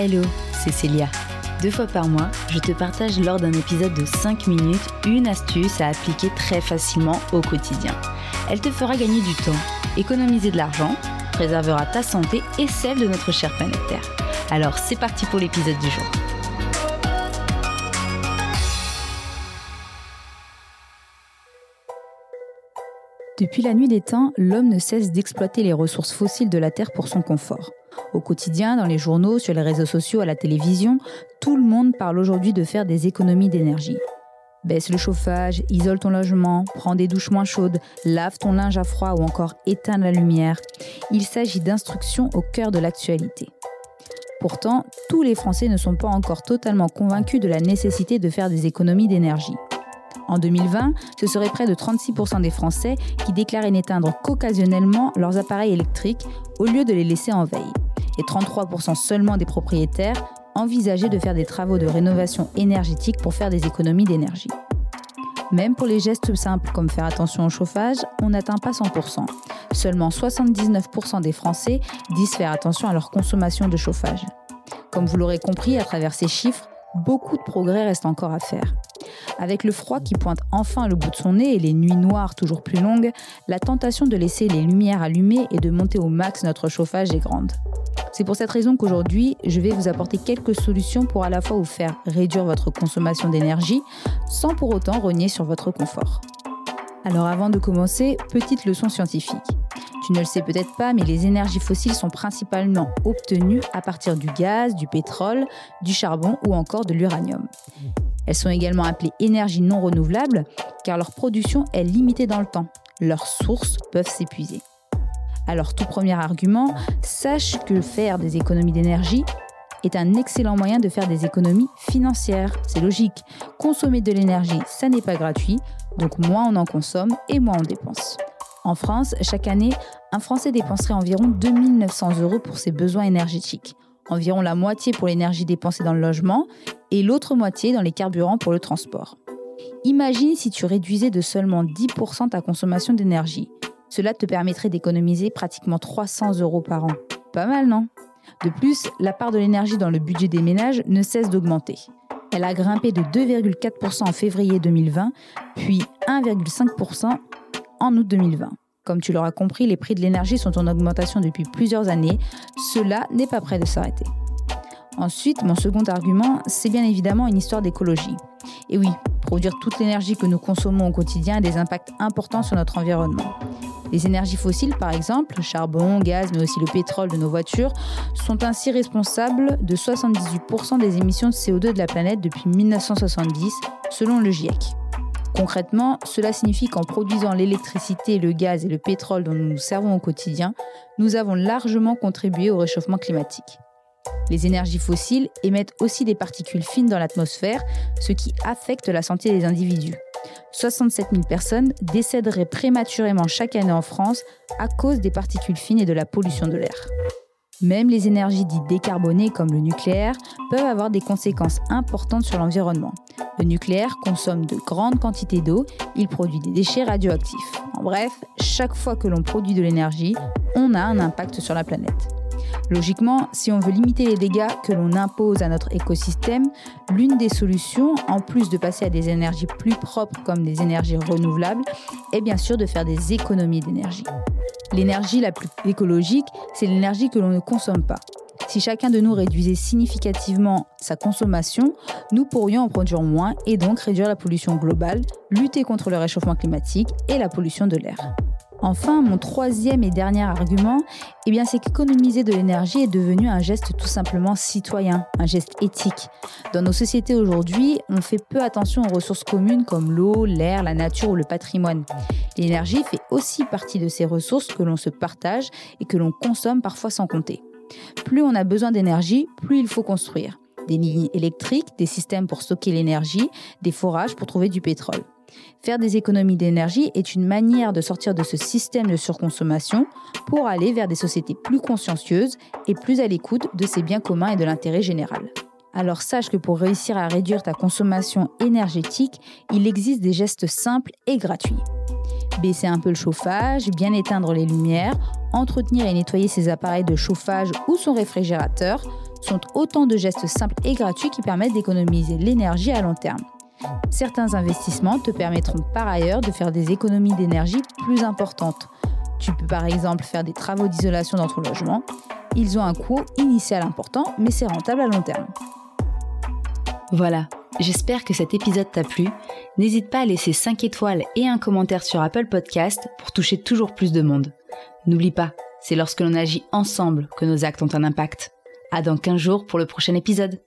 Hello, c'est Célia. Deux fois par mois, je te partage lors d'un épisode de 5 minutes une astuce à appliquer très facilement au quotidien. Elle te fera gagner du temps, économiser de l'argent, préservera ta santé et celle de notre chère planète Terre. Alors c'est parti pour l'épisode du jour. Depuis la nuit des temps, l'homme ne cesse d'exploiter les ressources fossiles de la Terre pour son confort. Au quotidien, dans les journaux, sur les réseaux sociaux, à la télévision, tout le monde parle aujourd'hui de faire des économies d'énergie. Baisse le chauffage, isole ton logement, prends des douches moins chaudes, lave ton linge à froid ou encore éteins la lumière. Il s'agit d'instructions au cœur de l'actualité. Pourtant, tous les Français ne sont pas encore totalement convaincus de la nécessité de faire des économies d'énergie. En 2020, ce serait près de 36% des Français qui déclaraient n'éteindre qu'occasionnellement leurs appareils électriques au lieu de les laisser en veille et 33% seulement des propriétaires envisageaient de faire des travaux de rénovation énergétique pour faire des économies d'énergie. Même pour les gestes simples comme faire attention au chauffage, on n'atteint pas 100%. Seulement 79% des Français disent faire attention à leur consommation de chauffage. Comme vous l'aurez compris à travers ces chiffres, beaucoup de progrès restent encore à faire. Avec le froid qui pointe enfin le bout de son nez et les nuits noires toujours plus longues, la tentation de laisser les lumières allumées et de monter au max notre chauffage est grande. C'est pour cette raison qu'aujourd'hui, je vais vous apporter quelques solutions pour à la fois vous faire réduire votre consommation d'énergie sans pour autant renier sur votre confort. Alors avant de commencer, petite leçon scientifique. Tu ne le sais peut-être pas, mais les énergies fossiles sont principalement obtenues à partir du gaz, du pétrole, du charbon ou encore de l'uranium. Elles sont également appelées énergies non renouvelables car leur production est limitée dans le temps. Leurs sources peuvent s'épuiser. Alors tout premier argument, sache que faire des économies d'énergie est un excellent moyen de faire des économies financières. C'est logique. Consommer de l'énergie, ça n'est pas gratuit, donc moins on en consomme et moins on dépense. En France, chaque année, un Français dépenserait environ 2900 euros pour ses besoins énergétiques, environ la moitié pour l'énergie dépensée dans le logement et l'autre moitié dans les carburants pour le transport. Imagine si tu réduisais de seulement 10% ta consommation d'énergie. Cela te permettrait d'économiser pratiquement 300 euros par an. Pas mal, non? De plus, la part de l'énergie dans le budget des ménages ne cesse d'augmenter. Elle a grimpé de 2,4% en février 2020, puis 1,5% en août 2020. Comme tu l'auras compris, les prix de l'énergie sont en augmentation depuis plusieurs années. Cela n'est pas prêt de s'arrêter. Ensuite, mon second argument, c'est bien évidemment une histoire d'écologie. Et oui, produire toute l'énergie que nous consommons au quotidien a des impacts importants sur notre environnement. Les énergies fossiles, par exemple, charbon, gaz, mais aussi le pétrole de nos voitures, sont ainsi responsables de 78% des émissions de CO2 de la planète depuis 1970, selon le GIEC. Concrètement, cela signifie qu'en produisant l'électricité, le gaz et le pétrole dont nous nous servons au quotidien, nous avons largement contribué au réchauffement climatique. Les énergies fossiles émettent aussi des particules fines dans l'atmosphère, ce qui affecte la santé des individus. 67 000 personnes décéderaient prématurément chaque année en France à cause des particules fines et de la pollution de l'air. Même les énergies dites décarbonées comme le nucléaire peuvent avoir des conséquences importantes sur l'environnement. Le nucléaire consomme de grandes quantités d'eau, il produit des déchets radioactifs. En bref, chaque fois que l'on produit de l'énergie, on a un impact sur la planète. Logiquement, si on veut limiter les dégâts que l'on impose à notre écosystème, l'une des solutions, en plus de passer à des énergies plus propres comme des énergies renouvelables, est bien sûr de faire des économies d'énergie. L'énergie la plus écologique, c'est l'énergie que l'on ne consomme pas. Si chacun de nous réduisait significativement sa consommation, nous pourrions en produire moins et donc réduire la pollution globale, lutter contre le réchauffement climatique et la pollution de l'air. Enfin, mon troisième et dernier argument, eh c'est qu'économiser de l'énergie est devenu un geste tout simplement citoyen, un geste éthique. Dans nos sociétés aujourd'hui, on fait peu attention aux ressources communes comme l'eau, l'air, la nature ou le patrimoine. L'énergie fait aussi partie de ces ressources que l'on se partage et que l'on consomme parfois sans compter. Plus on a besoin d'énergie, plus il faut construire. Des lignes électriques, des systèmes pour stocker l'énergie, des forages pour trouver du pétrole. Faire des économies d'énergie est une manière de sortir de ce système de surconsommation pour aller vers des sociétés plus consciencieuses et plus à l'écoute de ses biens communs et de l'intérêt général. Alors sache que pour réussir à réduire ta consommation énergétique, il existe des gestes simples et gratuits. Baisser un peu le chauffage, bien éteindre les lumières, entretenir et nettoyer ses appareils de chauffage ou son réfrigérateur, sont autant de gestes simples et gratuits qui permettent d'économiser l'énergie à long terme. Certains investissements te permettront par ailleurs de faire des économies d'énergie plus importantes. Tu peux par exemple faire des travaux d'isolation dans ton logement. Ils ont un coût initial important, mais c'est rentable à long terme. Voilà, j'espère que cet épisode t'a plu. N'hésite pas à laisser 5 étoiles et un commentaire sur Apple Podcast pour toucher toujours plus de monde. N'oublie pas, c'est lorsque l'on agit ensemble que nos actes ont un impact. À dans 15 jours pour le prochain épisode.